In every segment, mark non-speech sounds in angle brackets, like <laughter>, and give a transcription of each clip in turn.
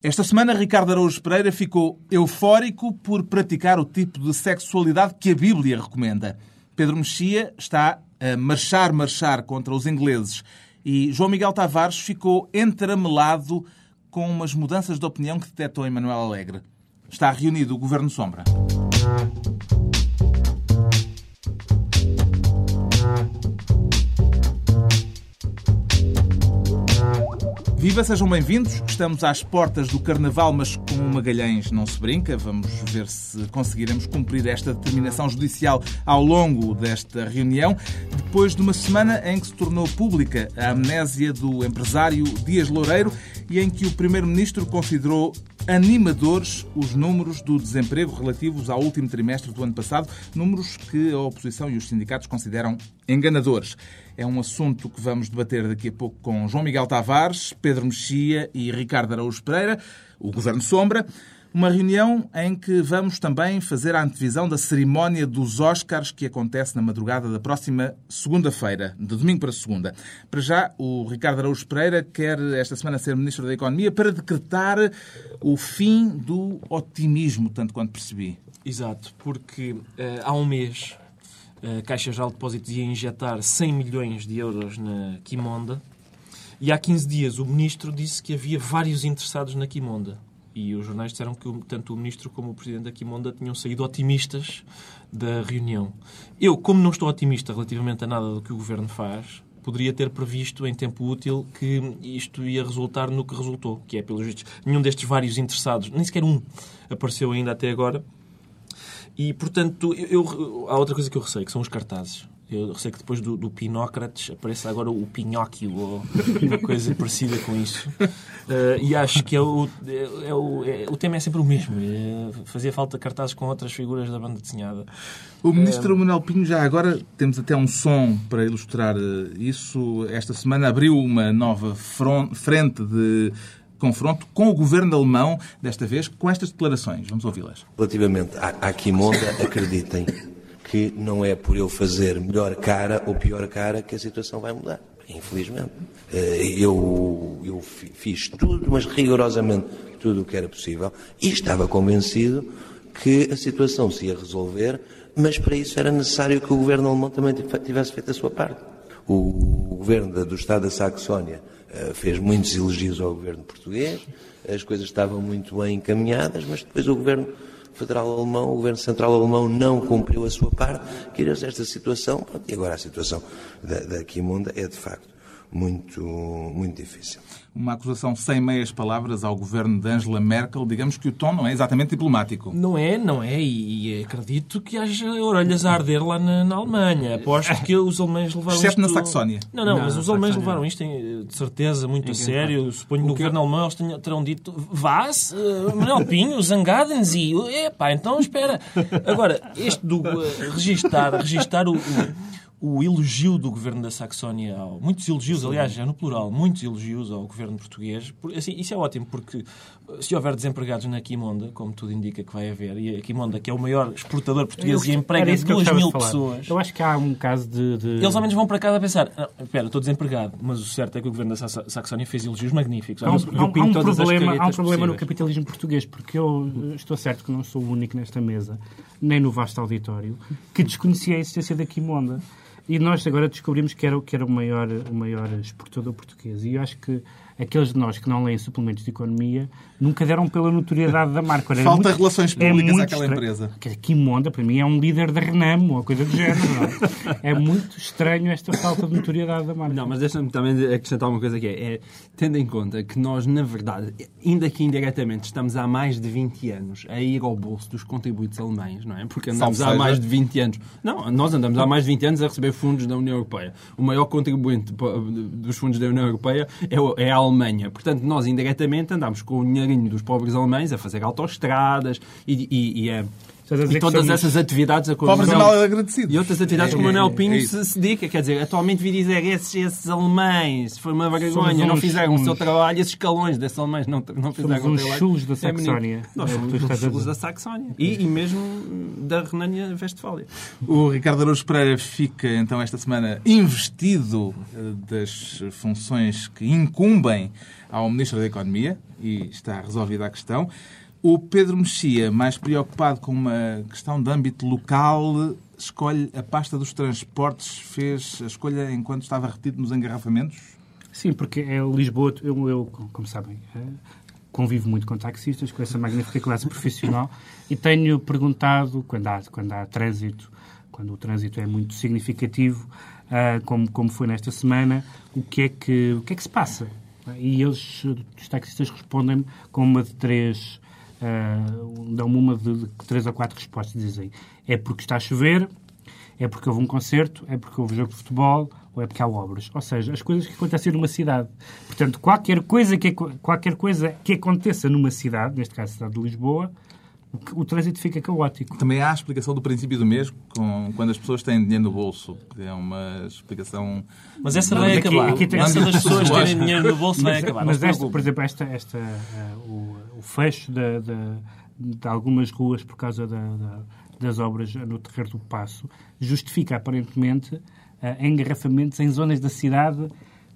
Esta semana, Ricardo Araújo Pereira ficou eufórico por praticar o tipo de sexualidade que a Bíblia recomenda. Pedro Mexia está a marchar, marchar contra os ingleses. E João Miguel Tavares ficou entramelado com umas mudanças de opinião que detectou em Manuel Alegre. Está reunido o Governo Sombra. Viva, sejam bem-vindos. Estamos às portas do Carnaval, mas com o Magalhães não se brinca. Vamos ver se conseguiremos cumprir esta determinação judicial ao longo desta reunião, depois de uma semana em que se tornou pública a amnésia do empresário Dias Loureiro e em que o Primeiro-Ministro considerou animadores os números do desemprego relativos ao último trimestre do ano passado, números que a oposição e os sindicatos consideram enganadores. É um assunto que vamos debater daqui a pouco com João Miguel Tavares, Pedro Mexia e Ricardo Araújo Pereira, o Governo Sombra. Uma reunião em que vamos também fazer a antevisão da cerimónia dos Oscars que acontece na madrugada da próxima segunda-feira, de domingo para segunda. Para já, o Ricardo Araújo Pereira quer esta semana ser Ministro da Economia para decretar o fim do otimismo, tanto quanto percebi. Exato, porque uh, há um mês a Caixa Geral de Depósitos ia injetar 100 milhões de euros na Quimonda e há 15 dias o Ministro disse que havia vários interessados na Quimonda. E os jornais disseram que tanto o Ministro como o Presidente da Quimonda tinham saído otimistas da reunião. Eu, como não estou otimista relativamente a nada do que o Governo faz, poderia ter previsto em tempo útil que isto ia resultar no que resultou, que é, pelos vistos, nenhum destes vários interessados, nem sequer um, apareceu ainda até agora. E, portanto, eu, eu, há outra coisa que eu receio, que são os cartazes. Eu sei que depois do, do Pinócrates aparece agora o Pinóquio ou uma coisa parecida com isso. Uh, e acho que é o, é, é o, é, o tema é sempre o mesmo. É, fazia falta cartazes com outras figuras da banda desenhada. O ministro uh, Manuel Pinho, já agora temos até um som para ilustrar isso. Esta semana abriu uma nova frente de confronto com o governo alemão, desta vez com estas declarações. Vamos ouvi-las. Relativamente à, à Quimonda, acreditem que não é por eu fazer melhor cara ou pior cara que a situação vai mudar. Infelizmente. Eh, eu, eu fiz tudo, mas rigorosamente tudo o que era possível e estava convencido que a situação se ia resolver, mas para isso era necessário que o governo alemão também tivesse feito a sua parte. O governo do Estado da Saxónia fez muitos elogios ao governo português, as coisas estavam muito bem encaminhadas, mas depois o governo federal alemão, o governo central alemão não cumpriu a sua parte, criou-se esta situação, e agora a situação da, da Quimunda é de facto muito, muito difícil. Uma acusação sem meias palavras ao governo de Angela Merkel. Digamos que o tom não é exatamente diplomático. Não é, não é. E acredito que haja orelhas a arder lá na, na Alemanha. Aposto que os alemães levaram Exceto isto... na Saxónia. Não, não, não mas os alemães levaram isto de certeza muito a sério. Suponho que no governo alemão eles terão dito vá-se, uh, Manuel Pinho, zangaden e Epá, então espera. Agora, este do uh, registar, registar o, o o elogio do governo da Saxónia, ao, muitos elogios, aliás, já no plural, muitos elogios ao governo português. Assim, isso é ótimo, porque se houver desempregados na Quimonda, como tudo indica que vai haver, e a Quimonda, que é o maior exportador português eu, e emprega 2 mil pessoas. Eu acho que há um caso de. de... Eles ao menos vão para casa a pensar: ah, espera, estou desempregado, mas o certo é que o governo da Saxónia fez elogios magníficos. Há um, há um, há um problema, há um problema no capitalismo português, porque eu estou certo que não sou o único nesta mesa, nem no vasto auditório, que desconhecia a existência da Quimonda. E nós agora descobrimos que era, que era o, maior, o maior exportador português. E eu acho que aqueles de nós que não leem suplementos de economia nunca deram pela notoriedade da marca. Era Falta muito, relações públicas é àquela empresa. Kimonda, para mim, é um líder da Renamo, ou coisa do género. É? é? muito estranho esta falta de notoriedade da marca. Não, mas deixa-me também acrescentar uma coisa que é, é, tendo em conta que nós, na verdade, ainda que indiretamente, estamos há mais de 20 anos a ir ao bolso dos contribuintes alemães, não é? Porque andamos há mais de 20 anos. Não, nós andamos há mais de 20 anos a receber fundos da União Europeia. O maior contribuinte dos fundos da União Europeia é, é a Alemanha. Portanto, nós indiretamente andamos com o dinheirinho dos pobres alemães a fazer autoestradas e, e, e a E todas somos... essas atividades a Pobres e mal agradecidos. E outras atividades é, que o Manuel é, Pinho é se, se dedica. Quer dizer, atualmente vi dizer esses, esses alemães, foi uma vergonha, não fizeram uns... o seu trabalho, esses escalões desses alemães não, não fizeram somos o trabalho. chulos da Saxónia. É Nós somos os chulos da Saxónia. E, e mesmo da Renânia-Vestfália. O Ricardo Araújo Pereira fica, então, esta semana investido eh, das funções que incumbem ao Ministro da Economia e está resolvida a questão. O Pedro Mexia, mais preocupado com uma questão de âmbito local, escolhe a pasta dos transportes, fez a escolha enquanto estava retido nos engarrafamentos? Sim, porque é Lisboa, eu, eu como sabem, eh, convivo muito com taxistas, com essa magnífica classe profissional, e tenho perguntado, quando há, quando há trânsito, quando o trânsito é muito significativo, uh, como, como foi nesta semana, o que é que, o que, é que se passa? E eles, os taxistas, respondem com uma de três uh, dão-me uma de, de, três ou quatro respostas. Dizem é porque está a chover, é porque houve um concerto, é porque houve jogo de futebol ou é porque há obras. Ou seja, as coisas que acontecem numa cidade. Portanto, qualquer coisa que, qualquer coisa que aconteça numa cidade, neste caso a cidade de Lisboa, o, o trânsito fica caótico. Também há a explicação do princípio do mês, com, quando as pessoas têm dinheiro no bolso. É uma explicação. Mas essa vai acabar. Aqui, aqui tem... Essa das pessoas terem dinheiro no bolso vai acabar. Mas, esta, por exemplo, esta, esta, uh, o, o, fecho de, de, de, algumas ruas por causa da, da, das obras no Terreiro do Passo justifica aparentemente uh, engarrafamentos em zonas da cidade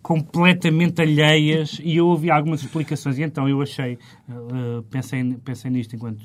completamente alheias e eu ouvi algumas explicações e então eu achei, uh, pensei, pensei nisto enquanto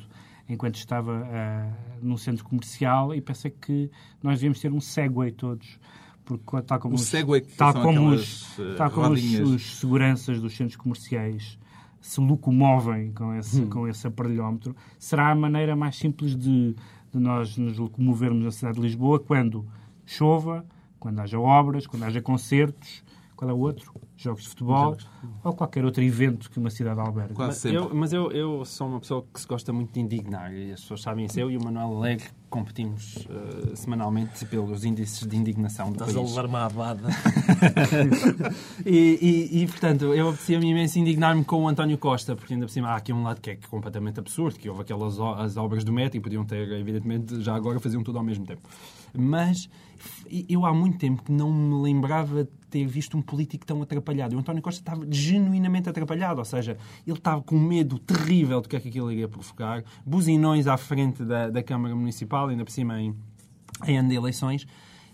enquanto estava uh, num centro comercial e pensei que nós devíamos ter um Segway todos. Porque, tal como, os, tal como, os, uh, tal como os, os, seguranças dos centros comerciais se locomovem com esse, hum. com esse aparelhómetro, será a maneira mais simples de, de nós nos locomovermos na cidade de Lisboa quando chova, quando haja obras, quando haja concertos, qual é o outro? Jogos de futebol Jogos. ou qualquer outro evento que uma cidade alberga. Mas, eu, mas eu, eu, sou uma pessoa que se gosta muito de indignar e as pessoas sabem isso. Eu e o Manuel Alegre competimos uh, semanalmente pelos índices de indignação do Estás país. Estás a levar uma abada. <laughs> e, e, e, portanto, eu apetecia-me imenso indignar-me com o António Costa, porque ainda por cima há aqui um lado que é completamente absurdo, que houve aquelas as obras do metro e podiam ter, evidentemente, já agora faziam tudo ao mesmo tempo. Mas eu há muito tempo que não me lembrava de ter visto um político tão atrapalhado. O António Costa estava genuinamente atrapalhado, ou seja, ele estava com medo terrível do que é que aquilo iria provocar, buzinões à frente da, da Câmara Municipal, ainda por cima em, em ano de eleições.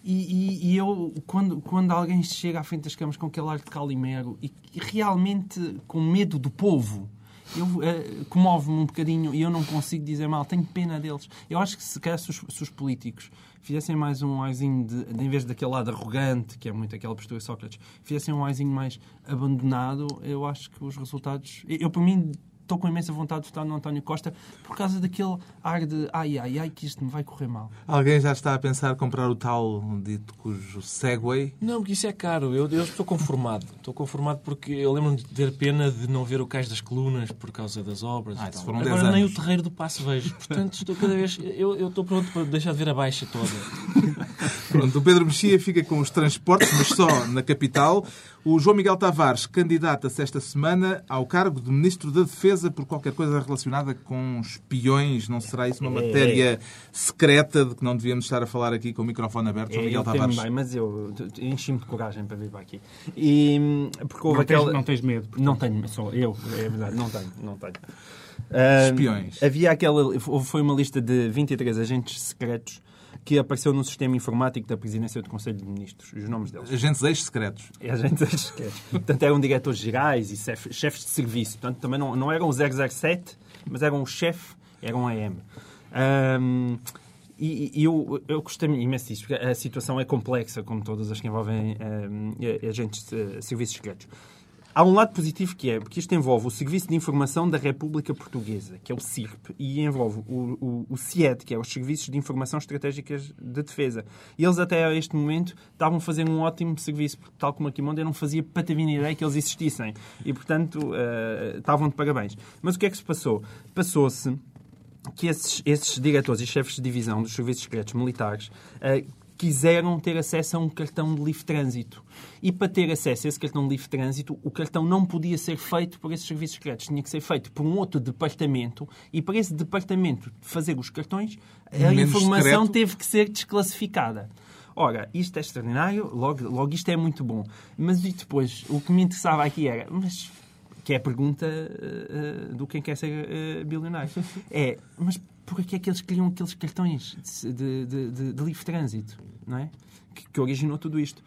E, e, e, eu, quando, quando alguém chega à frente das câmaras com aquele ar de calimero e, e realmente com medo do povo, eu uh, comove-me um bocadinho e eu não consigo dizer mal, tenho pena deles. Eu acho que se calhar se os, se os políticos fizessem mais um aizinho de, de, em vez daquele lado arrogante, que é muito aquela postura de Sócrates, fizessem um aizinho mais abandonado, eu acho que os resultados. Eu, por mim, estou com imensa vontade de votar no António Costa por causa daquele ar de ai, ai, ai, que isto me vai correr mal. Alguém já está a pensar comprar o tal dito cujo Segway? Não, porque isso é caro. Eu, eu estou conformado. Estou conformado porque eu lembro-me de ter pena de não ver o Cais das Colunas por causa das obras. Ah, foram Agora nem o Terreiro do Passo vejo. Portanto, estou cada vez... Eu, eu estou pronto para deixar de ver a baixa toda. <laughs> Pronto, o Pedro Mexia fica com os transportes, mas só na capital. O João Miguel Tavares candidata-se esta semana ao cargo de Ministro da Defesa por qualquer coisa relacionada com espiões. Não será isso uma é. matéria secreta de que não devíamos estar a falar aqui com o microfone aberto, João é, Miguel Tavares? Também, mas eu enchi-me de coragem para vir para aqui. E, porque houve não, aquela... tens, não tens medo? Portanto. Não tenho, sou eu, é verdade, não tenho, não tenho. Espiões. havia aquela... Foi uma lista de 23 agentes secretos que apareceu no sistema informático da presidência do Conselho de Ministros. Os nomes deles. Agentes ex-secretos. É, agentes ex-secretos. Portanto, eram diretores gerais e chefes de serviço. Portanto, também não, não eram o 007, mas eram o chefe, eram AM. Um, e, e eu, eu gostei imenso disso, porque a situação é complexa, como todas as que envolvem um, agentes de serviços secretos. Há um lado positivo que é, porque isto envolve o Serviço de Informação da República Portuguesa, que é o CIRP, e envolve o, o, o CIED, que é os Serviços de Informação Estratégicas de Defesa. E eles até a este momento estavam a fazer um ótimo serviço, porque tal como a Kimonda eu não fazia patavina ideia que eles existissem. E, portanto, uh, estavam de parabéns. Mas o que é que se passou? Passou-se que esses, esses diretores e chefes de divisão dos serviços secretos militares uh, quiseram ter acesso a um cartão de livre trânsito. E para ter acesso a esse cartão de livre trânsito, o cartão não podia ser feito por esses serviços secretos. Tinha que ser feito por um outro departamento e para esse departamento fazer os cartões, a Menos informação secreto. teve que ser desclassificada. Ora, isto é extraordinário, logo, logo isto é muito bom. Mas e depois, o que me interessava aqui era, mas que é a pergunta eh, do quem quer ser eh, bilionário. <laughs> É, mas porquê é que eles criam aqueles cartões de, de, de, de livre trânsito, não é? Que, que originou tudo isto.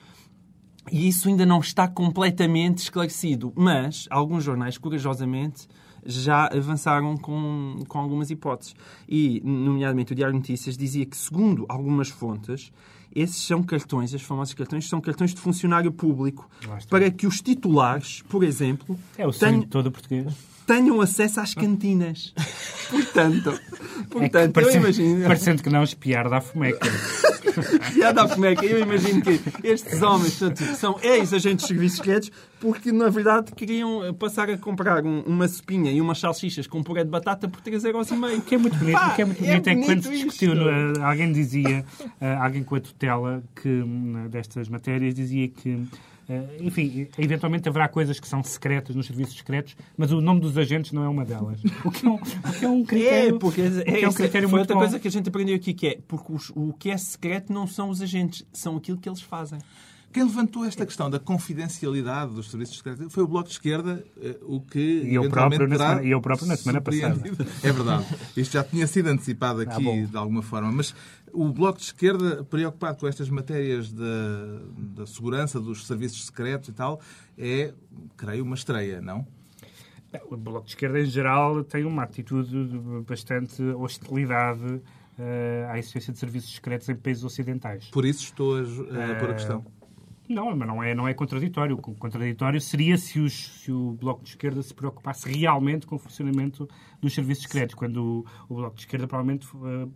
E isso ainda não está completamente esclarecido, mas alguns jornais, corajosamente, já avançaram com, com algumas hipóteses. E, nomeadamente, o Diário Notícias dizia que, segundo algumas fontes, esses são cartões, esses famosos cartões, são cartões de funcionário público para que os titulares, por exemplo, É o sonho tenham, todo o português. Tenham acesso às cantinas. <laughs> portanto, É que portanto eu parecendo, imagino... parecendo que não espiar da fomeca. <laughs> piada à fomeca. Eu imagino que estes homens portanto, são ex-agentes de serviços secretos porque, na verdade, queriam eh, passar a comprar um- uma sopinha e umas salsichas com puré de batata por 3,5€. O que é muito bonito, Pá, que é muito é bonito é, que quando se bonito discutiu, no- alguém dizia, eh, alguém com a tutela que, hum, destas matérias, dizia que, eh, enfim, eventualmente haverá coisas que são secretas nos serviços secretos, mas o nome dos agentes não é uma delas. O que é um, o que é um É, critério, porque o é, é um critério foi outra bom. coisa que a gente aprendeu aqui, que é porque os- o que é secreto não são os agentes, são aquilo que eles fazem. Quem levantou esta questão da confidencialidade dos serviços secretos foi o Bloco de Esquerda, eh, o que E eu próprio na semana- eu próprio na semana surpreendido. É verdade. Isto já tinha sido antecipado aqui Ah, de alguma forma. Mas o Bloco de Esquerda, preocupado com estas matérias da, da segurança dos serviços secretos e tal, é, creio, uma estreia, não? O Bloco de Esquerda, em geral, tem uma atitude de bastante hostilidade eh, à existência de serviços secretos em países ocidentais. Por isso estou a, a pôr a questão. Não, mas não é, não é contraditório. O contraditório seria se, os- se o Bloco de Esquerda se preocupasse realmente com o funcionamento dos serviços secretos, quando o, o Bloco de Esquerda provavelmente eh, eh,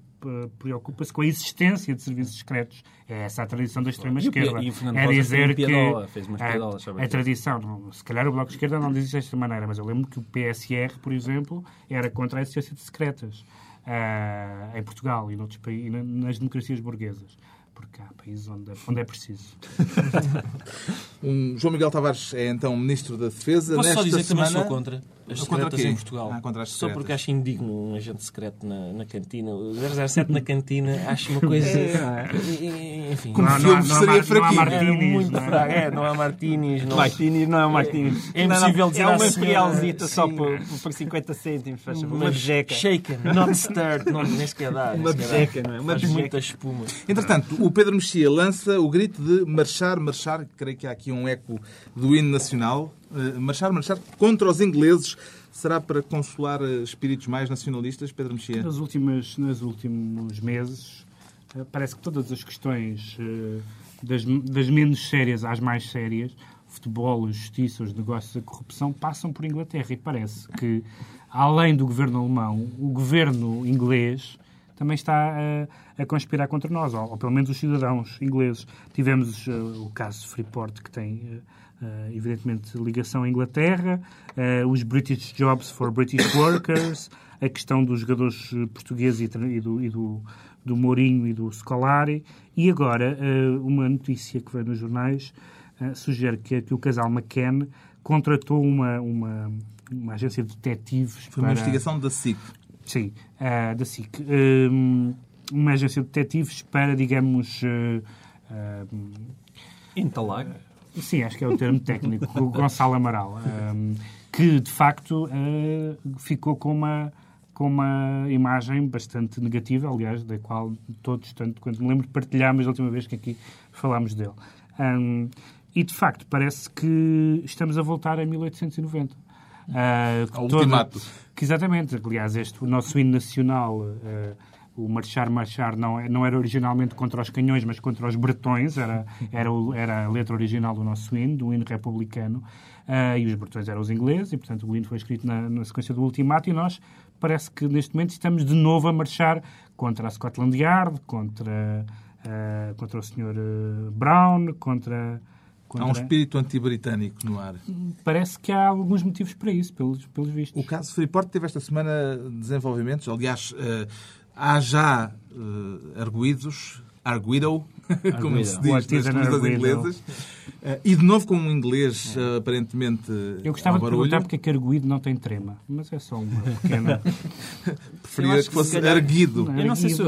preocupa-se com a existência de serviços secretos. É essa a tradição da extrema-esquerda. E o Fernando É Rosa dizer que piadola, fez umas a, a tradição, se calhar o Bloco de Esquerda não diz isto desta maneira, mas eu lembro que o PSR, por exemplo, era contra a existência de secretas ah, em Portugal e noutros países, e na- nas democracias burguesas. Porque há países onde, onde é preciso. <laughs> Um, João Miguel Tavares é então Ministro da Defesa. Posso só Nesta dizer que também semana... sou contra as Contra secretas em Portugal. Ah, contra as Só porque acho indigno um agente secreto na, na cantina. O 007 na cantina acho uma coisa... E- e- Enfim. Como Não filme não há- seria não há- não há fraquinho. É Martinis, muito não é? fraco. É, não há Martinis. Não... Martini não é um Martini. É impossível dizer É uma imperialzita só Sim. por, por 50 cêntimos, faz. Uma bejeca. Shaken, not stirred. Não, nem sequer dá. Uma bejeca, não é? Uma Faz bejeca. muita espuma. Entretanto, o Pedro Mexia lança o grito de marchar, marchar, creio que há aqui um eco do hino nacional, marchar, marchar contra os ingleses. Será para consolar eh, espíritos mais nacionalistas, Pedro Mexia? Nas últimas, nos últimos meses, eh, parece que todas as questões, eh, das, das menos sérias às mais sérias, futebol, justiça, os negócios, a corrupção, passam por Inglaterra. E parece que, além do governo alemão, o governo inglês também está a, a conspirar contra nós, ou, ou pelo menos os cidadãos ingleses. Tivemos eh, o caso Freeport, que tem, eh, eh, evidentemente, ligação à Inglaterra, eh, os British Jobs for British Workers, a questão dos jogadores eh, portugueses e, e do, e do, do Mourinho e do Scolari, e agora eh, uma notícia que veio nos jornais sugere que, que o casal McCann contratou uma, uma, uma agência de detetives Foi uma para... investigação da SIC. Sim, da SIC. Hum, uma agência de detetives para, digamos. Entalar. Sim, acho que é o termo <laughs> técnico, o Gonçalo Amaral. hum, que, de facto, ah, ficou com uma, com uma imagem bastante negativa, aliás, da qual todos, tanto quanto me lembro, partilhámos a última vez que aqui falámos dele. Hum, e, de facto, parece que estamos a voltar a 1890. Ah, que Ao todo- ultimato. que exatamente, aliás, este, o nosso hino nacional, eh, o Marchar, Marchar, não, é- não era originalmente contra os canhões, mas contra os bretões, era, era, o- era a letra original do nosso hino, do hino republicano, eh, e os bretões eram os ingleses, e portanto o hino foi escrito na, na sequência do ultimato, e nós parece que neste momento estamos de novo a marchar contra a Scotland Yard, contra, eh, contra o Sr. eh, Brown, contra... Há um contra- espírito antibritânico no ar. Parece que há alguns motivos para isso, pelos, pelos vistos. O caso Freeport teve esta semana desenvolvimentos. Aliás, eh, há já eh, arguídos Arguido, <laughs> como se diz nas coisas inglesas. Uh, e de novo com um inglês uh, aparentemente. Eu gostava de perguntar porque é que arguido não tem trema, mas é só uma <laughs> pequena. Preferia que fosse calhar... erguido. Eu não sei se.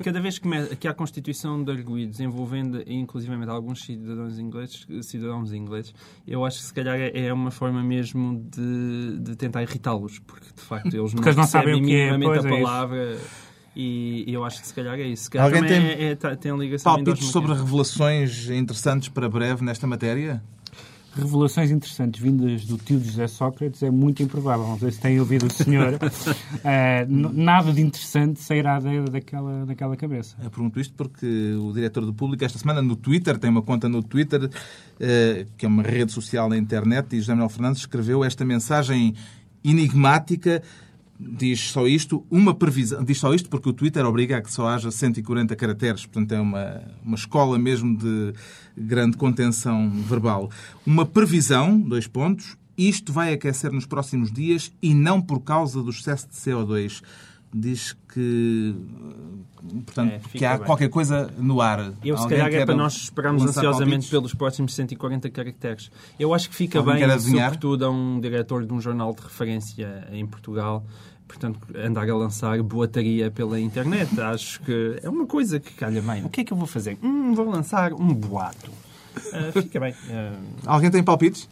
Cada vez que, me... que há a constituição de arguidos envolvendo inclusivamente alguns cidadãos ingleses, cidadãos ingleses, eu acho que se calhar é uma forma mesmo de, de tentar irritá-los, porque de facto eles não, não sabem o que é, pois, a é palavra. É e, eu acho que se calhar é isso. calhar Alguém tem, é, é, tá, tem ligação palpites sobre revelações interessantes para breve nesta matéria? Revelações interessantes vindas do tio de José Sócrates é muito improvável. Não sei se têm ouvido o senhor. <laughs> uh, nada de interessante sairá daquela, daquela cabeça. Eu pergunto isto porque o diretor do público, esta semana, no Twitter, tem uma conta no Twitter, uh, que é uma rede social na internet, e José Manuel Fernandes escreveu esta mensagem enigmática diz só isto, uma previsão, diz só isto porque o Twitter obriga a que só haja 140 caracteres, portanto é uma, uma escola mesmo de grande contenção verbal. Uma previsão, dois pontos, isto vai aquecer nos próximos dias e não por causa do excesso de CO2 diz que, portanto, é, que há bem. qualquer coisa no ar. Eu, se calhar, é para nós esperarmos ansiosamente palpites? pelos próximos 140 caracteres. Eu acho que fica Alguém bem, sobretudo, a um diretor de um jornal de referência em Portugal, portanto, andar a lançar boataria pela internet. Acho que é uma coisa que calha bem. O que é que eu vou fazer? Hum, vou lançar um boato. Uh, fica bem. Uh... Alguém tem palpites?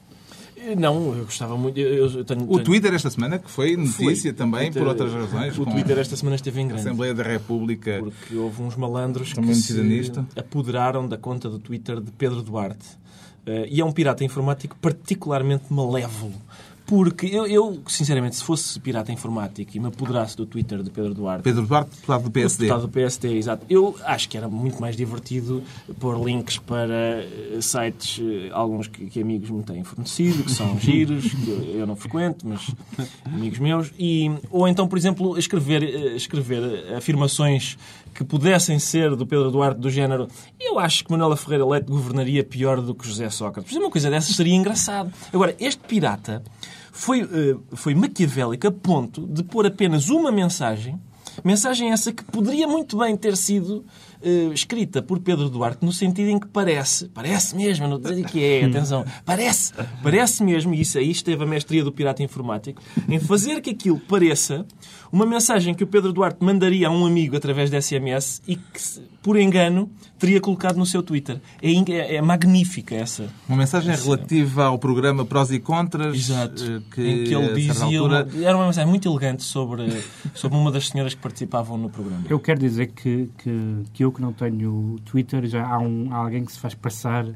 Não, eu gostava muito. Eu tenho, o Twitter esta semana, que foi notícia foi. também, Twitter, por outras razões. O Twitter esta semana esteve em grande. Assembleia da República. Porque houve uns malandros que se nisto. apoderaram da conta do Twitter de Pedro Duarte. Uh, e é um pirata informático particularmente malévolo porque eu, eu, sinceramente, se fosse pirata informático e me apoderasse do Twitter de Pedro Duarte... Pedro Duarte, deputado do PSD. Deputado do PSD, exato. Eu acho que era muito mais divertido pôr links para eh, sites, eh, alguns que, que amigos me têm fornecido, que são <laughs> giros, que eu não frequento, mas amigos meus. E, ou então, por exemplo, escrever, eh, escrever afirmações que pudessem ser do Pedro Duarte do género eu acho que Manuela Ferreira Leite governaria pior do que José Sócrates. Uma coisa dessas seria engraçado. Agora, este pirata foi, uh, foi maquiavélico a ponto de pôr apenas uma mensagem, mensagem essa que poderia muito bem ter sido uh, escrita por Pedro Duarte no sentido em que parece, parece mesmo, não dizer que é, atenção, parece, parece mesmo, e isso aí esteve a mestria do pirata informático, em fazer que aquilo pareça uma mensagem que o Pedro Duarte mandaria a um amigo através de SMS e que, por engano, teria colocado no seu Twitter. É, é, é magnífica essa. Uma mensagem essa... relativa ao programa Prós e Contras. Exato. Eh, que, em que ele dizia. Altura... Era uma mensagem muito elegante sobre, sobre uma das senhoras que participavam no programa. Eu quero dizer que, que, que eu que não tenho Twitter, já há, um, há alguém que se faz passar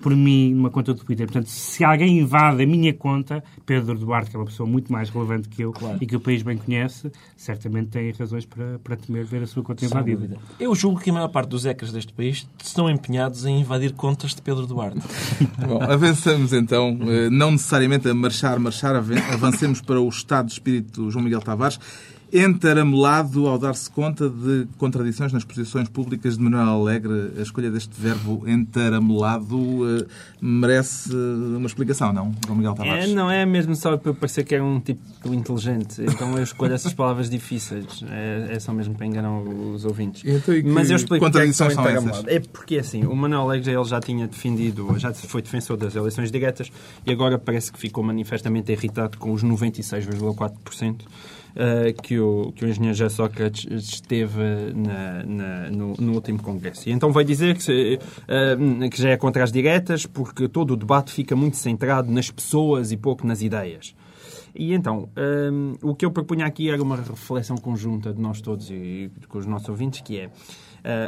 por mim numa conta do Twitter. Portanto, se alguém invade a minha conta, Pedro Duarte, que é uma pessoa muito mais relevante que eu claro. e que o país bem conhece, certamente tem razões para, para temer ver a sua conta Sem invadida. Dúvida. Eu julgo que a maior parte dos ecas deste país estão empenhados em invadir contas de Pedro Duarte. <laughs> Bom, avançamos então, eh, não necessariamente a marchar, marchar, avancemos para o estado de espírito do João Miguel Tavares entaramelado ao dar-se conta de contradições nas posições públicas de Manuel Alegre. A escolha deste verbo entaramelado uh, merece uma explicação, não, João Miguel Tavares? É, não é mesmo só para parecer que é um tipo inteligente. Então eu escolho essas palavras difíceis. É, é só mesmo para enganar os ouvintes. Então, Mas eu explico contradições que é são É porque assim, o Manuel Alegre ele já tinha defendido, já foi defensor das eleições diretas e agora parece que ficou manifestamente irritado com os 96,4% uh, que, o, que o engenheiro José Sócrates esteve na, na, no, no, último Congresso. E então vai dizer que, se, uh, que já é contra as diretas, porque todo o debate fica muito centrado nas pessoas e pouco nas ideias. E então, um, o que eu propunha aqui era uma reflexão conjunta de nós todos e com os nossos ouvintes, que é, uh,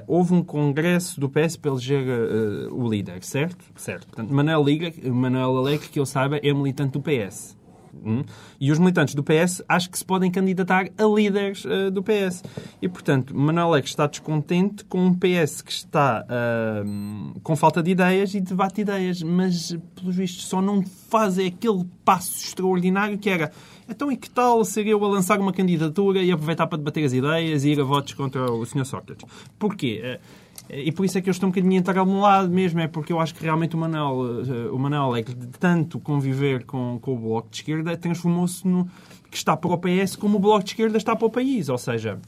houve um congresso do PS para eleger uh, o líder, certo? Certo. Portanto, Manuel, Liga, Manuel Alegre, que eu saiba, é militante do PS. Hum? E os militantes do PS acho que se podem candidatar a líderes uh, do PS. E, portanto, Manuel Alex está descontente com um PS que está uh, com falta de ideias e debate ideias, mas, pelos vistos, só não faz aquele passo extraordinário que era então, e que tal ser eu a lançar uma candidatura e aproveitar para debater as ideias e ir a votos contra o Sr. Sócrates? Porquê? Uh, e por isso é que eu estou um bocadinho entaralmelado mesmo, é porque eu acho que realmente o Manel, eh, o Manel é que de tanto conviver com, com o Bloco de Esquerda transformou-se no que está para o PS como o Bloco de Esquerda está para o país. Ou seja,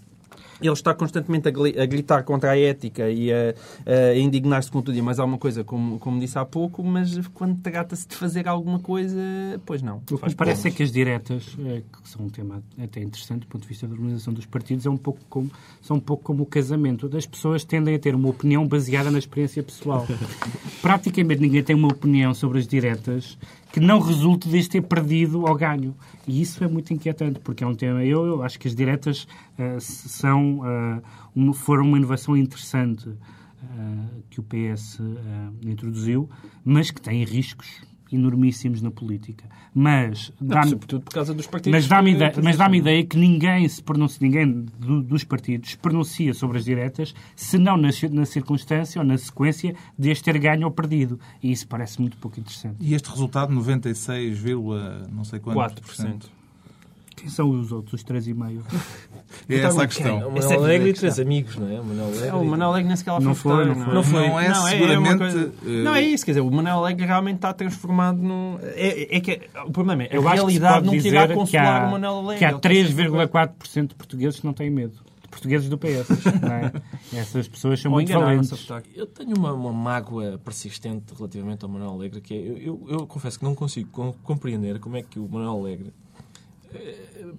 ele está constantemente a, gritar contra a ética e a, a indignar-se com tudo e mais alguma coisa, como, como disse há pouco, mas quando trata-se de fazer alguma coisa, pois não. O que parece é que as diretas, é, que são um tema até interessante do ponto de vista da organização dos partidos, é um pouco como, são um pouco como o casamento. As pessoas tendem a ter uma opinião baseada na experiência pessoal. <laughs> Praticamente ninguém tem uma opinião sobre as diretas que não resulte deste ter perdido ou ganho. E isso é muito inquietante, porque é um tema. Eu, eu acho que as diretas uh, são, uh, foram uma inovação interessante uh, que o PS introduziu, mas que tem riscos enormíssimos na política. Mas dá sobretudo por causa dos partidos. Mas dá-me ideia, mas dá ideia que ninguém se pronuncia, ninguém do, dos partidos se pronuncia sobre as diretas, senão na, na circunstância ou na sequência de este ter ganho ou perdido. E isso parece muito pouco interessante. E este resultado, 96, não sei quanto 4%. por cento. Quem são os outros, os 3,5? <laughs> É essa a questão. O Manuel é Alegre e três amigos, não é? O Manuel Alegre, é, o Manuel Alegre nem sequer lá não foi, não, foi. não foi. Não é, não, é seguramente... Coisa... Não, é isso. Quer dizer, o Manuel Alegre realmente está transformado num... É, é que o problema é, a realidade não irá consolar há, o Manuel Alegre. Que há 3,4% de portugueses que não têm medo portugueses do PS. É? <laughs> Essas pessoas são Ou muito valentes. Eu tenho uma, uma, mágoa persistente relativamente ao Manuel Alegre, que é, eu, eu, eu confesso que não consigo compreender como é que o Manuel Alegre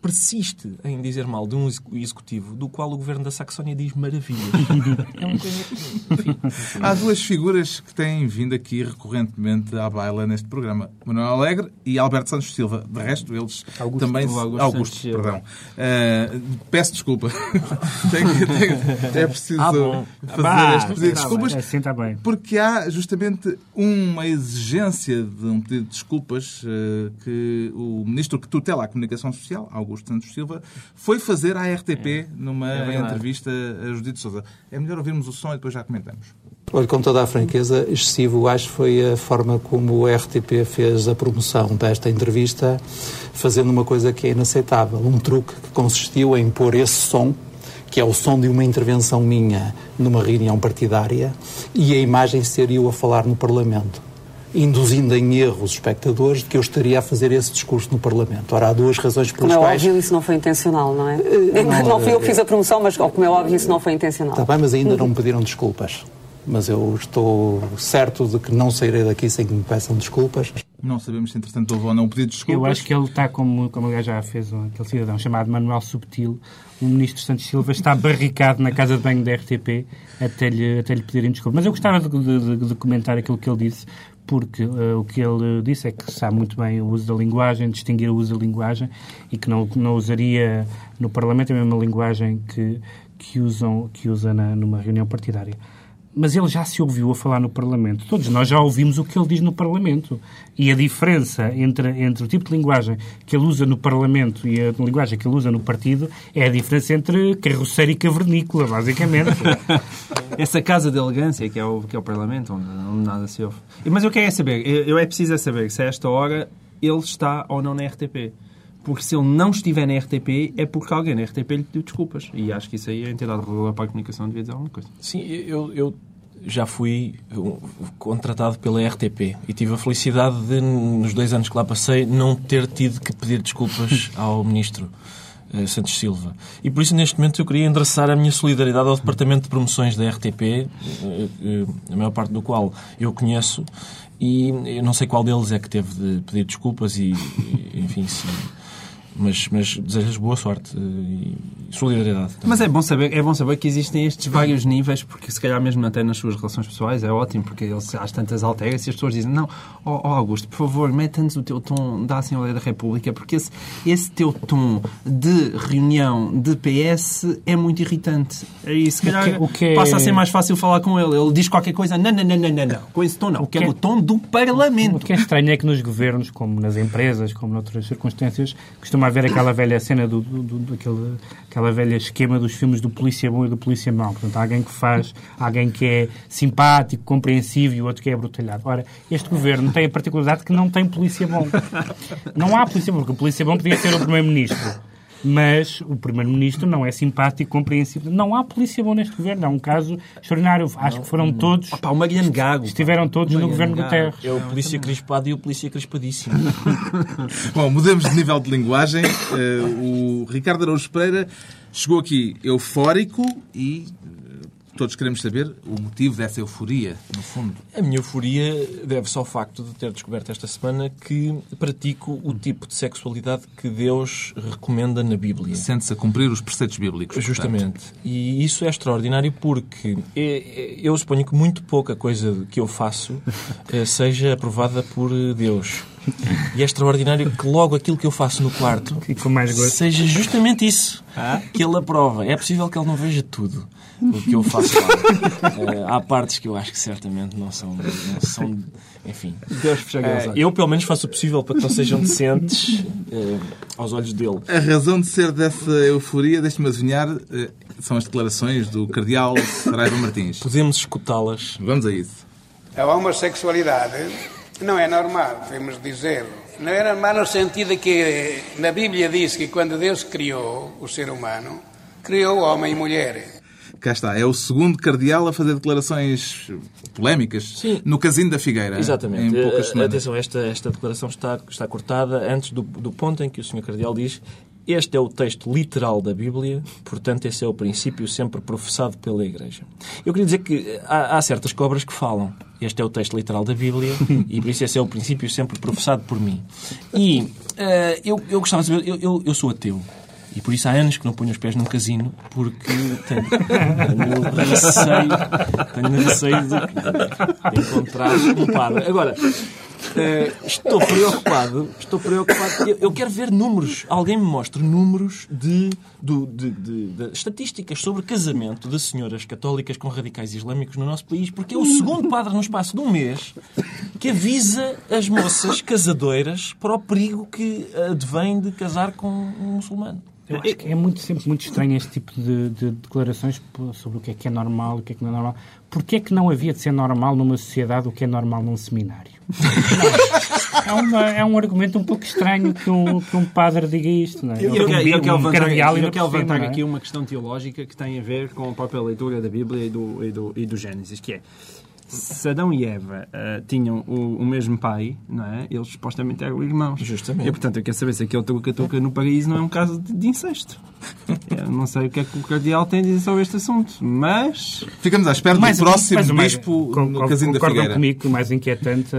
persiste em dizer mal de um executivo do qual o governo da Saxónia diz maravilhas. <laughs> é coisa que... Há duas figuras que têm vindo aqui recorrentemente à baila neste programa. Manuel Alegre e Alberto Santos Silva. De resto, eles Augusto, também... Augusto, Augusto perdão. Uh, peço desculpa. <laughs> tenho, tenho, é preciso ah, fazer bah, este pedido de desculpas. Assim está bem. Porque há justamente uma exigência de um pedido de desculpas uh, que o ministro que tutela a comunicação social, Augusto Santos Silva, foi fazer à RTP é. numa é entrevista a Judite Souza. É melhor ouvirmos o som e depois já comentamos. Olha, com toda a franqueza, excessivo acho foi a forma como o RTP fez a promoção desta entrevista, fazendo uma coisa que é inaceitável. Um truque que consistiu em pôr esse som, que é o som de uma intervenção minha numa reunião partidária, e a imagem ser eu a falar no Parlamento induzindo em erro os espectadores de que eu estaria a fazer esse discurso no Parlamento. Ora, há duas razões pelas como é quais... Como é óbvio, isso não foi intencional, não é? Uh, não, não fui eu que fiz a promoção, mas como é óbvio, isso não foi intencional. Está bem, mas ainda não me pediram desculpas. Mas eu estou certo de que não sairei daqui sem que me peçam desculpas. Não sabemos se, entretanto, houve ou não um pedido de desculpas. Eu acho que ele está como, como aliás já fez um, aquele cidadão chamado Manuel Subtil. O ministro Santos Silva está barricado na casa de banho da RTP até lhe, até lhe pedirem desculpas. Mas eu gostava de, de, de comentar aquilo que ele disse, porque uh, o que ele disse é que sabe muito bem o uso da linguagem, distinguir o uso da linguagem e que não, não usaria no Parlamento a mesma linguagem que, que, usam, que usa na, numa reunião partidária mas ele já se ouviu a falar no Parlamento. Todos nós já ouvimos o que ele diz no Parlamento. E a diferença entre, entre o tipo de linguagem que ele usa no Parlamento e a linguagem que ele usa no partido é a diferença entre carroceiro e cavernícola, basicamente. <laughs> Essa casa de elegância que é o, que é o Parlamento, onde, onde nada se ouve. Mas eu quero é saber, eu, eu é preciso é saber se a esta hora ele está ou não na RTP porque se ele não estiver na RTP é porque alguém na RTP lhe pediu desculpas. E acho que isso aí a entidade regular para a comunicação devia dizer alguma coisa. Sim, eu, eu já fui contratado pela RTP e tive a felicidade de, nos dois anos que lá passei, não ter tido que pedir desculpas <laughs> ao ministro. Uh, Santos Silva. E por isso, neste momento, eu queria endereçar a minha solidariedade ao Departamento de Promoções da RTP, uh, uh, a maior parte do qual eu conheço, e eu não sei qual deles é que teve de pedir desculpas e, enfim, se mas, mas desejas boa sorte eh, e solidariedade. Também. Mas é bom, saber, é bom saber que existem estes vários níveis, porque se calhar mesmo até nas suas relações pessoais é ótimo, porque eles, às tantas alteras e as pessoas dizem não, oh, oh Augusto, por favor, mete-nos o teu tom da Assembleia da República, porque esse, esse teu tom de reunião de PS é muito irritante. E se calhar o que, o que é... passa a ser mais fácil falar com ele. Ele diz qualquer coisa, não, não, não, não, não, não. com esse tom não, o que é o tom do Parlamento. O que é estranho é que nos governos, como nas empresas, como noutras circunstâncias, costuma costuma haver aquela velha cena, do, do, do, daquele, aquela velha esquema dos filmes do polícia bom e do polícia mau. Portanto, alguém que faz, alguém que é simpático, compreensivo e o outro que é brutalhado. Ora, este governo tem a particularidade que não tem polícia bom. Não há polícia bom, porque o polícia bom podia ser o primeiro-ministro. Mas o Primeiro-Ministro não é simpático, compreensível. Não há polícia bom neste governo. É um caso extraordinário. Acho que foram todos. Opa, o Mariano Gago. Estiveram todos no governo Gago. Guterres. É o polícia crispado e o polícia crispadíssimo. <laughs> Bom, mudamos de nível de linguagem. Eh, o Ricardo Araújo Pereira chegou aqui eufórico e todos queremos saber o motivo dessa euforia, no fundo. A minha euforia deve-se ao facto de ter descoberto esta semana que pratico o tipo de sexualidade que Deus recomenda na Bíblia. Sente-se a cumprir os preceitos bíblicos. portanto. Justamente. E isso é extraordinário porque é- é- eu suponho que muito pouca coisa que eu faço <laughs> eh, seja aprovada por eh, Deus. E é extraordinário que logo aquilo que eu faço no quarto E com mais gosto. seja justamente isso que ele aprova. É possível que ele não veja tudo o que eu faço lá. Eh, há partes que eu acho que certamente não são. Não são enfim. Deus Eh, eu, pelo menos, faço o possível para que não sejam decentes eh, aos olhos dele. A razão de ser dessa euforia, deixe-me adivinhar, são as declarações do Cardeal Saraiva Martins. Podemos escutá-las. Vamos a isso. A homossexualidade não é normal, devemos dizer. Não é normal no sentido que na Bíblia diz que quando Deus criou o ser humano, criou homem e mulher. Cá está, é o segundo cardeal a fazer declarações polémicas Sim. no Casino da Figueira. Exatamente. Em poucas Eh, semanas. Atenção, esta, esta declaração está, está cortada antes do, do ponto em que o Sr. Cardeal diz este é o texto literal da Bíblia, portanto, esse é o princípio sempre professado pela Igreja. Eu queria dizer que há, há certas cobras que falam. Este é o texto literal da Bíblia <laughs> e por isso esse é o princípio sempre professado por mim. E eh, eu, eu gostava de saber, eu, eu, eu sou ateu. E por isso há anos que não ponho os pés num casino, porque tenho, tenho receio, tenho receio de, encontrar padre. Agora, eh, estou preocupado, estou preocupado. Eu, eu quero ver números. Alguém me mostre números de, de- de- de estatísticas sobre casamento de senhoras católicas com radicais islâmicos no nosso país, porque é o segundo padre no espaço de um mês que avisa as moças casadoiras para o perigo que advém de casar com um muçulmano. Eu acho que é muito, sempre muito estranho este tipo de, de declarações sobre o que é que é normal, o que é que não é normal. Porquê é que não havia de ser normal numa sociedade o que é normal num seminário? <laughs> É, uma- é um argumento um pouco estranho que um, que um padre diga isto, não é? Eu, quero- eu quero Um levantar, eu quero cima, levantar é? aqui uma questão teológica que tem a ver com a própria leitura da Bíblia e do, e do, e do Gênesis, que é se Adão e Eva ah, tinham o, o mesmo pai, não é? Eles supostamente eram irmãos. Justamente. E, portanto, eu quero saber se aquele tuca-tuca no paraíso não é um caso de, de incesto. Eu não sei o que é que o cardeal tem a dizer sobre este assunto, mas... Ficamos à espera do Mais- próximo mais bispo con- no Casino da concordam Figueira. comigo que o mais inquietante,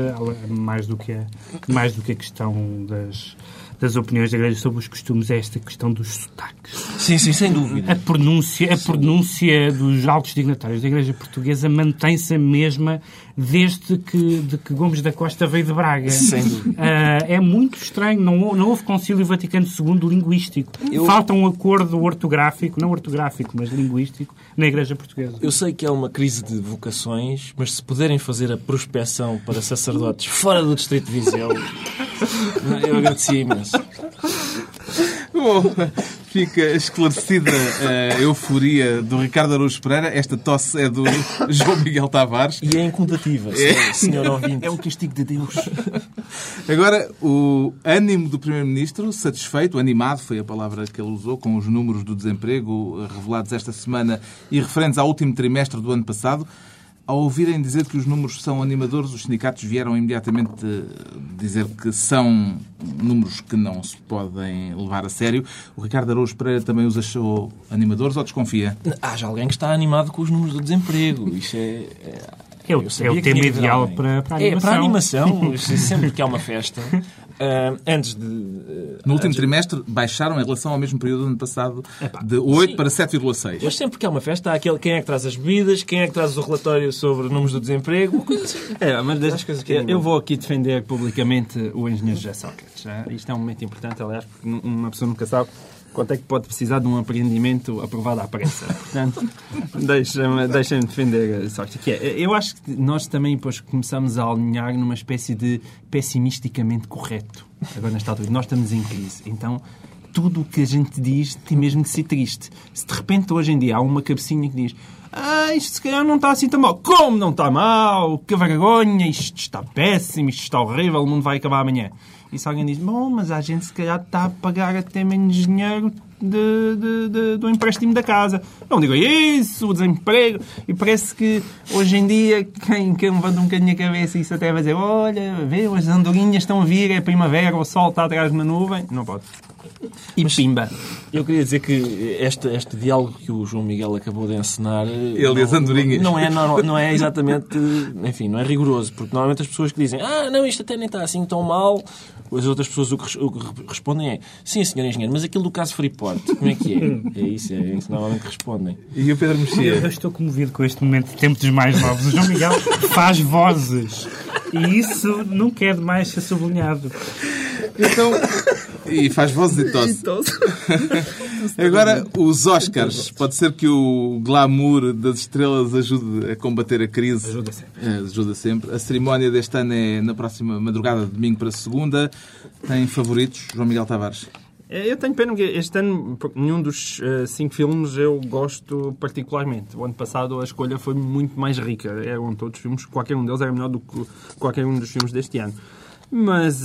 mais do que a, mais do que a questão das, das opiniões da Igreja sobre os costumes, é esta questão dos sotaques. Sim, sim, sem dúvida. A pronúncia, a pronúncia dos altos dignatários da Igreja Portuguesa mantém-se a mesma desde que, de que Gomes da Costa veio de Braga. Sem dúvida. Ah, é muito estranho. Não, não houve Concílio Vaticano II linguístico. Falta um acordo ortográfico, não ortográfico, mas linguístico, na Igreja Portuguesa. Eu sei que é uma crise de vocações, mas se puderem fazer a prospeção para sacerdotes fora do Distrito de Viseu, <laughs> eu agradecia imenso. Bom, fica esclarecida a euforia do Ricardo Araújo Pereira. Esta tosse é do João Miguel Tavares. E é incondativa, senhor, senhor ouvinte. É um castigo de Deus. Agora, o ânimo do Primeiro-Ministro, satisfeito, animado, foi a palavra que ele usou, com os números do desemprego revelados esta semana e referentes ao último trimestre do ano passado. Ao ouvirem dizer que os números são animadores, os sindicatos vieram imediatamente eh, dizer que são números que não se podem levar a sério. O Ricardo Araújo Pereira também os achou animadores ou desconfia? Haja alguém que está animado com os números do desemprego. Isso é. É... O- eu sabia é o que tema ideal para- para a É, para a animação. animação. <laughs> É Sempre que há uma festa. ah, antes de. ah, No último antes- trimestre baixaram em relação ao mesmo período do ano passado de 8 sim. para 7,6. Mas sempre que há uma festa, há aquele quem é que traz as bebidas, quem é que traz o relatório sobre números do desemprego, assim. É, mas As deixa, coisas que eu, eu vou aqui defender publicamente o engenheiro José Sócrates. Isto é um momento importante, aliás, porque uma pessoa nunca sabe quanto é que pode precisar de um apreendimento aprovado à pressa. <laughs> Portanto, deixa-me deixa defender Sócrates. Que é, eu acho que nós também depois começamos a alinhar numa espécie de pessimisticamente correto. Agora, nesta altura, nós estamos em crise. Então, tudo o que a gente diz tem mesmo de ser triste. Se de repente hoje em dia há uma cabecinha que diz ah, isto se calhar não está assim tão mal. Como não está mal? Que vergonha, isto está péssimo, isto está horrível, o mundo vai acabar amanhã. E se alguém diz, bom, mas a gente se calhar está a pagar até menos dinheiro de, de, de, do empréstimo da casa. Não digo isso, o desemprego. E parece que hoje em dia, quem, quem levanta um bocadinho a cabeça, isso até vai dizer: olha, vê, as andorinhas estão a vir, é primavera, o sol está atrás de uma nuvem. Não pode. E Mas, pimba. Eu queria dizer que este, este diálogo que o João Miguel acabou de encenar. Ele e as andorinhas. Não é, não, não é exatamente. Enfim, não é rigoroso. Porque normalmente as pessoas que dizem ah, não, isto até nem está assim tão mal. As outras pessoas o que, o que respondem é sim, senhor engenheiro, mas aquilo do caso Freeport, como é que é? É isso, é isso normalmente que respondem. E o Pedro Mexia? Eu estou comovido com este momento de tempo dos mais novos. O João Miguel faz vozes. E isso não quer demais ser sublinhado. Então, e faz voz de tosse. <laughs> Agora, os Oscars. Pode ser que o glamour das estrelas ajude a combater a crise. Ajuda sempre. É, ajuda sempre. A cerimónia deste ano é na próxima madrugada, de domingo para segunda. Tem favoritos, João Miguel Tavares? É, eu tenho pena que este ano nenhum dos uh, cinco filmes eu gosto particularmente. O ano passado a escolha foi muito mais rica. Eram todos filmes, qualquer um deles era melhor do que qualquer um dos filmes deste ano. Mas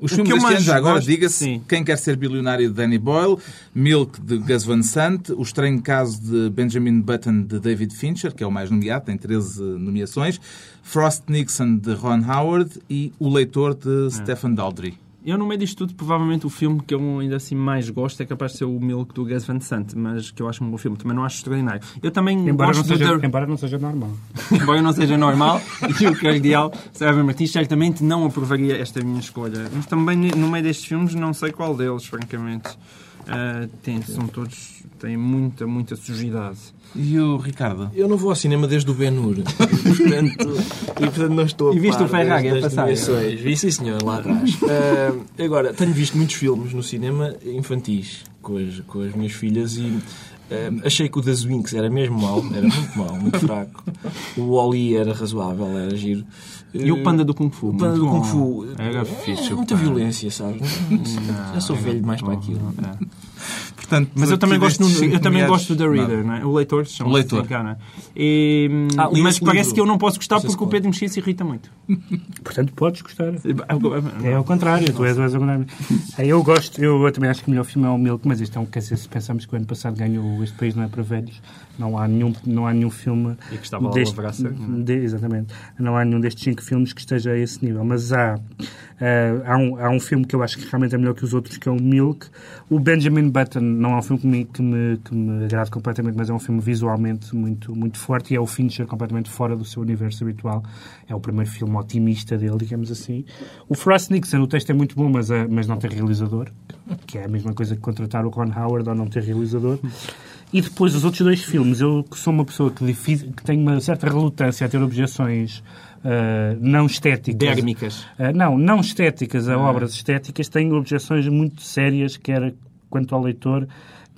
os filmes deste ano, já agora, diga-se, Quem Quer Ser Bilionário de Danny Boyle, Milk de Gus Van Sant, O Estranho Caso de Benjamin Button de David Fincher, que é o mais nomeado, tem 13 nomeações, Frost Nixon de Ron Howard e O Leitor de é. Stephen Daldry. Eu, no meio disto tudo, provavelmente o filme que eu ainda assim mais gosto é capaz de ser o Milk do Gus Van Sant, mas que eu acho um bom filme. Também não acho extraordinário. Eu também embora gosto não seja, de... Embora não seja normal. <laughs> embora não seja normal, e o Cardeal Sérgio Martins certamente não aprovaria esta minha escolha. Mas também, no meio destes filmes, não sei qual deles, francamente. Uh, tem, são todos... têm muita, muita sujidade. E o Ricardo? Eu não vou ao cinema desde o Ben-Hur. <laughs> portanto, e portanto não estou a E viste o Ferrari a passar? Vi, sim senhor, lá atrás. Uh, <laughs> agora, tenho visto muitos filmes no cinema infantis com as, com as minhas filhas e Uh, achei que o das Winx era mesmo mau, era muito mau, muito <laughs> fraco. O Wally era razoável, era giro. E o Panda do Kung Fu? O Panda do Kung Fu. Era fixe. É muita violência, sabes? <laughs> Não, Já sou velho demais para aquilo. Portanto, mas eu também gosto, no, eu também gosto da Reader, não é? o leitor, o leitor. É? e, ah, mas parece livro. que eu não posso gostar porque o Pedro Mexia se irrita muito. <laughs> Portanto, podes gostar. É ao contrário, tu és, és ao contrário. É, eu gosto, eu, eu, também acho que o melhor filme é o Milk, mas isto é um dizer, se pensamos que o ano passado ganhou Este País Não é para Velhos, não há nenhum, não há nenhum filme. E que estava deste, lá de, Exatamente. Não há nenhum destes cinco filmes que esteja a esse nível. Mas há, uh, há, um, há um filme que eu acho que realmente é melhor que os outros, que é o Milk. O Benjamin Button não é um filme que me, que me, que me agrada completamente, mas é um filme visualmente muito, muito forte e é o Fincher completamente fora do seu universo habitual. É o primeiro filme otimista dele, digamos assim. O Frost Nixon, o texto é muito bom, mas, é, mas não tem realizador, que é a mesma coisa que contratar o Ron Howard ou não ter realizador. E depois os outros dois filmes, eu sou uma pessoa que, que tem uma certa relutância a ter objeções uh, não estéticas. Dérmicas. Uh, não, não estéticas a ah. obras estéticas, tenho objeções muito sérias, quer quanto ao leitor,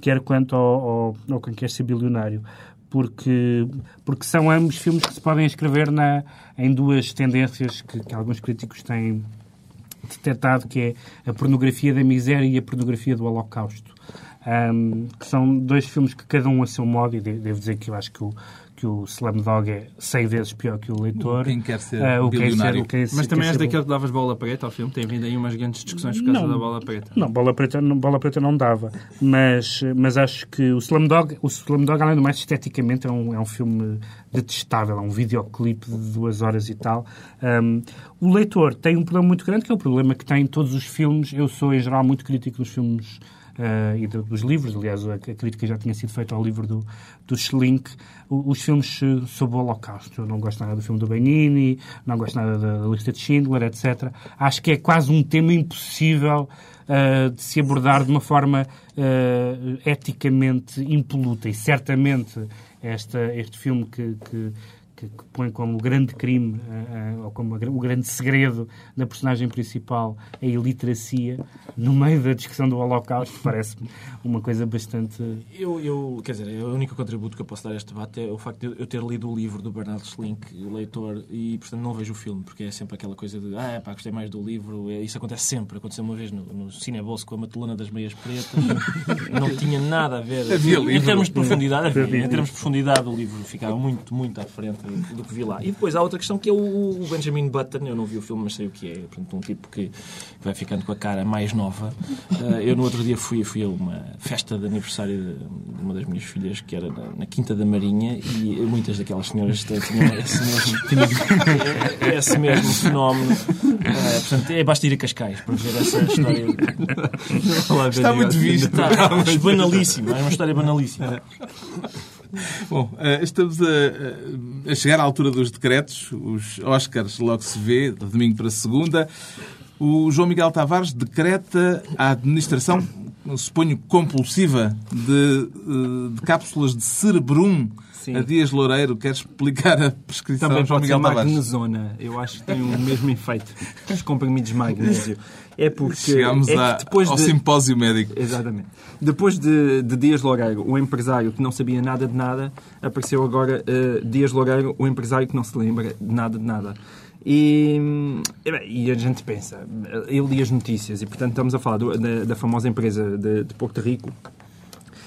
quer quanto ao, ao, ao quem quer ser bilionário. Porque, porque são ambos filmes que se podem escrever na, em duas tendências que, que alguns críticos têm detectado, que é a pornografia da miséria e a pornografia do holocausto. Um, que são dois filmes que cada um a seu modo, e devo dizer que eu acho que o, que o Slumdog é 100 vezes pior que o Leitor. Quem quer ser uh, o bilionário. Quer ser, Mas também és daquele que davas bola preta ao filme? Tem vindo aí umas grandes discussões por causa não, da bola preta. Não, bola preta não, bola preta não dava. Mas, mas acho que o Slumdog, o Slumdog além do mais, esteticamente, é um, é um filme detestável. É um videoclipe de duas horas e tal. Um, o Leitor tem um problema muito grande, que é o problema que tem em todos os filmes. Eu sou, em geral, muito crítico dos filmes uh, e do, dos livros. Aliás, a, a, crítica já tinha sido feita ao livro do, do Schlink. O, os filmes sobre o Holocausto. Eu não gosto nada do filme do Benini, não gosto nada da, da lista de Schindler, etc. Acho que é quase um tema impossível uh, de se abordar de uma forma uh, eticamente impoluta. E certamente esta, este filme que, que que, que põe como grande crime, uh, uh, ou como o grande segredo da personagem principal a iliteracia, no meio da discussão do Holocausto, parece-me uma coisa bastante. Eu, eu, quer dizer, o único contributo que eu posso dar a este debate é o facto de eu ter lido o livro do Bernardo Slink, o leitor, e portanto não vejo o filme, porque é sempre aquela coisa de ah, pá, gostei mais do livro. É, isso acontece sempre. Aconteceu uma vez no, no Cinebolso com a Matulona das Meias Pretas. <laughs> não tinha nada a ver. Havia em termos de profundidade, havia, em termos de profundidade, o livro ficava muito, muito à frente do que vi lá. E depois há outra questão que é o, Benjamin Button. Eu não vi o filme, mas sei o que é. Portanto, um tipo que vai ficando com a cara mais nova. Uh, eu no outro dia fui, fui a uma festa de aniversário de uma das minhas filhas, que era na, na Quinta da Marinha, e muitas daquelas senhoras tinham esse mesmo, <laughs> esse mesmo fenómeno. Uh, portanto, é basta ir a Cascais para ver essa história. Está muito visto. Está, está banalíssimo. É uma história banalíssima. Bom, eh, estamos a, a, chegar à altura dos decretos. Os Oscars logo se vê, de domingo para segunda. O João Miguel Tavares decreta a administração, suponho, compulsiva de, eh, de cápsulas de cerebrum Sim. a Dias Loureiro. Quer explicar a prescrição Também João Miguel Tavares? magnesona. Eu acho que tem o mesmo efeito. Os comprimidos magnésio. É porque... Chegámos é a, depois ao de... simpósio médico. Exatamente. Depois de, de, Dias Loureiro, o empresário que não sabia nada de nada, apareceu agora uh, Dias Loureiro, o empresário que não se lembra de nada de nada. E, e, a gente pensa, ele li as notícias, e portanto estamos a falar do, da, da, famosa empresa de, de, Porto Rico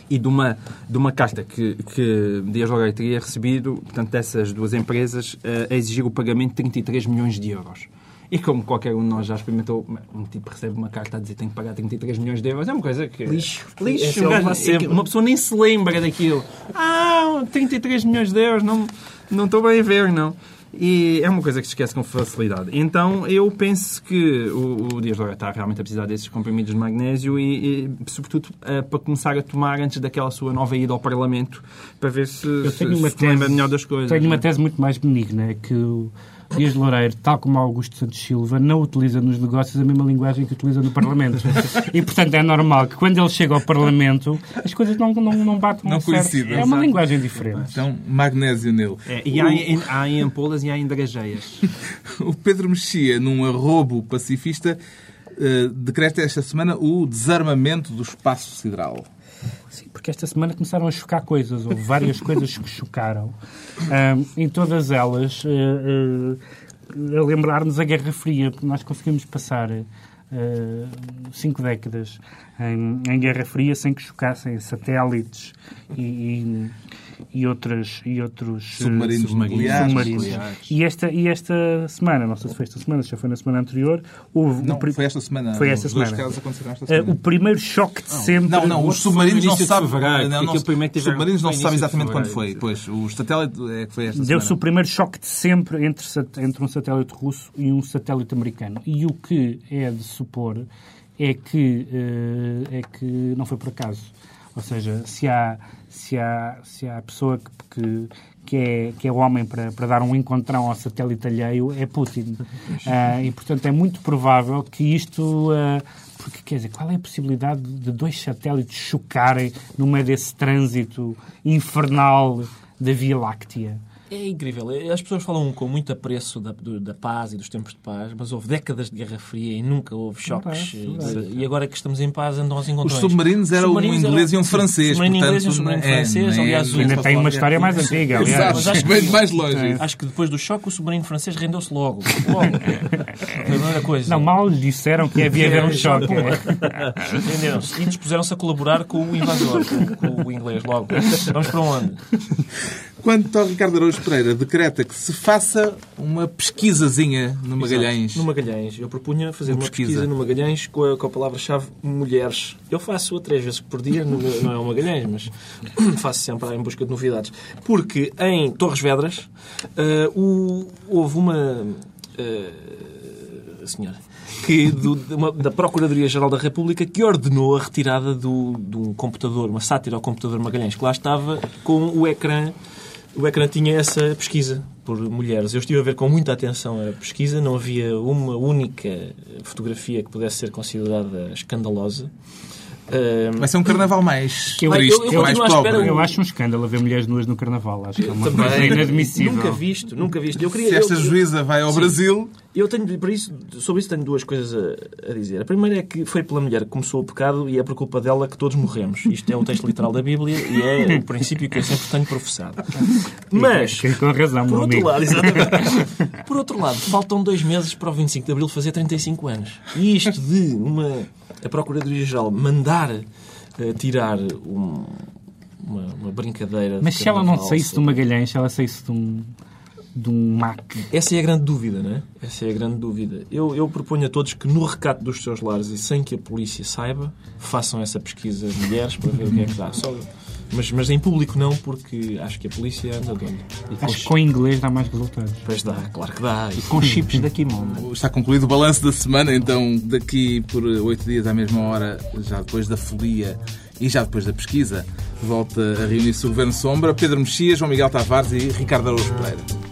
e de uma, de uma carta que, que Dias Loureiro teria recebido, portanto, dessas duas empresas, a exigir o pagamento de 33 milhões de euros. E como qualquer um de nós já experimentou, um tipo recebe uma carta a dizer que tem que pagar 33 milhões de euros, é uma coisa que. Lixo. Lixo. É uma pessoa nem se lembra daquilo. Ah, 33 milhões de euros, não, não estou bem a ver, não. E é uma coisa que se esquece com facilidade. Então, eu penso que o, o Dias Loura está realmente a precisar desses comprimidos de magnésio e, e sobretudo, uh, para começar a tomar antes daquela sua nova ida ao Parlamento, para ver se, se, se lembra melhor das coisas. Tenho uma tese muito mais benigna, é que o Dias de Loureiro, tal como Augusto Santos Silva, não utiliza nos negócios a mesma linguagem que utiliza no Parlamento. E, portanto, é normal que quando ele chega ao Parlamento, as coisas não, não, não batem não coincidem. É uma linguagem diferente. Então, magnésio nele. É, e há, em, há em ampolas e há em drageias. <laughs> o Pedro Mexia, num arrobo pacifista, uh, decreta esta semana o desarmamento do espaço sideral. Sim, porque esta semana começaram a chocar coisas, houve várias coisas que chocaram. Um, em todas elas, uh, uh, a lembrar-nos a Guerra Fria, porque nós conseguimos passar uh, cinco décadas em, em, Guerra Fria sem que chocassem satélites e, e e, outras, e outros eh, submarinos, submarinos, submarinos. E, esta, e esta semana, não sei se foi esta semana, se já foi na semana anterior, houve... Não, foi esta semana. Foi esta semana. esta semana. Uh, o primeiro choque de sempre... Não, não, os submarinos não se sabe... Não, não, os submarinos não se sabe exatamente quando foi. Pois, o satélite é que foi esta Deu-se o primeiro choque de sempre entre, entre um satélite russo e um satélite americano. E o que é de supor é que, uh, é que não foi por acaso. Ou seja, se há, se há, se há pessoa que, que, que, é, que é o homem para, para dar um encontrão ao satélite alheio, é Putin. <laughs> Uh, e, portanto, é muito provável que isto. Uh, porque, quer dizer, qual é a possibilidade de dois satélites chocarem no meio desse trânsito infernal da Via Láctea? É incrível. As pessoas falam com muito apreço da, da paz e dos tempos de paz, mas houve décadas de Guerra Fria e nunca houve choques. E agora que estamos em paz, andam aos encontrões. Os submarinos eram um inglês e um francês. Submarino inglês e um submarino é, francês. É, aliás, ainda tem uma história mais antiga. Aliás. Exato, acho <laughs> que, mais longe. É. Acho que depois do choque, o submarino francês rendeu-se logo. Logo. Foi a primeira coisa. Não, mal lhe disseram que havia haver um choque. Renderam-se. E dispuseram-se a colaborar com o invasor, com o inglês, logo. Vamos para onde? Quanto ao Ricardo Araújo Pereira, decreta que se faça uma pesquisazinha no Magalhães. Exato, no Magalhães. Eu propunha fazer uma, uma pesquisa. pesquisa. no Magalhães com a, com a palavra-chave mulheres. Eu faço três vezes por dia, não, não é o Magalhães, mas <coughs> faço sempre em busca de novidades. Porque em Torres Vedras uh, o, houve uma. Uh, senhora que do, uma, da Procuradoria-Geral da República que ordenou a retirada do, de um computador, uma sátira ao computador Magalhães, que lá estava com o ecrã o ecrã tinha essa pesquisa por mulheres. Eu estive a ver com muita atenção a pesquisa, não havia uma única fotografia que pudesse ser considerada escandalosa. Uh, Vai ser um carnaval mais eu, triste, eu, eu, mais pobre. Eu acho um escândalo ver mulheres nuas no carnaval. Acho que é uma coisa inadmissível. Nunca visto, nunca visto. Eu queria, Se esta juíza vai ao sim, Brasil... Eu tenho, por isso, sobre isso tenho duas coisas a, a, dizer. A primeira é que foi pela mulher que começou o pecado e é por culpa dela que todos morremos. Isto é o texto literal da Bíblia e é o princípio que eu sempre tenho professado. Mas, com razão, por outro lado, exatamente. Por outro lado, faltam dois meses para o 25 de Abril fazer 35 anos. E isto de uma, a Procuradoria-Geral mandar uh, tirar um, uma, uma, brincadeira... Mas se ela não saísse de uma Magalhães, se ela saísse de um de um MAC. Essa é a grande dúvida, não é? Essa é a grande dúvida. Eu, eu proponho a todos que, no recato dos seus lares e sem que a polícia saiba, façam essa pesquisa de mulheres para ver o que é que dá. Só... Mas, mas em público não, porque acho que a polícia anda de olho. Acho que com inglês dá mais resultados. Pois dá, claro que dá. E com chips da Kimono. Está concluído o balanço da semana, então daqui por oito dias à mesma hora, já depois da folia e já depois da pesquisa, volta a reunir-se o Governo Sombra, Pedro Mexias, João Miguel Tavares e Ricardo Araújo Pereira.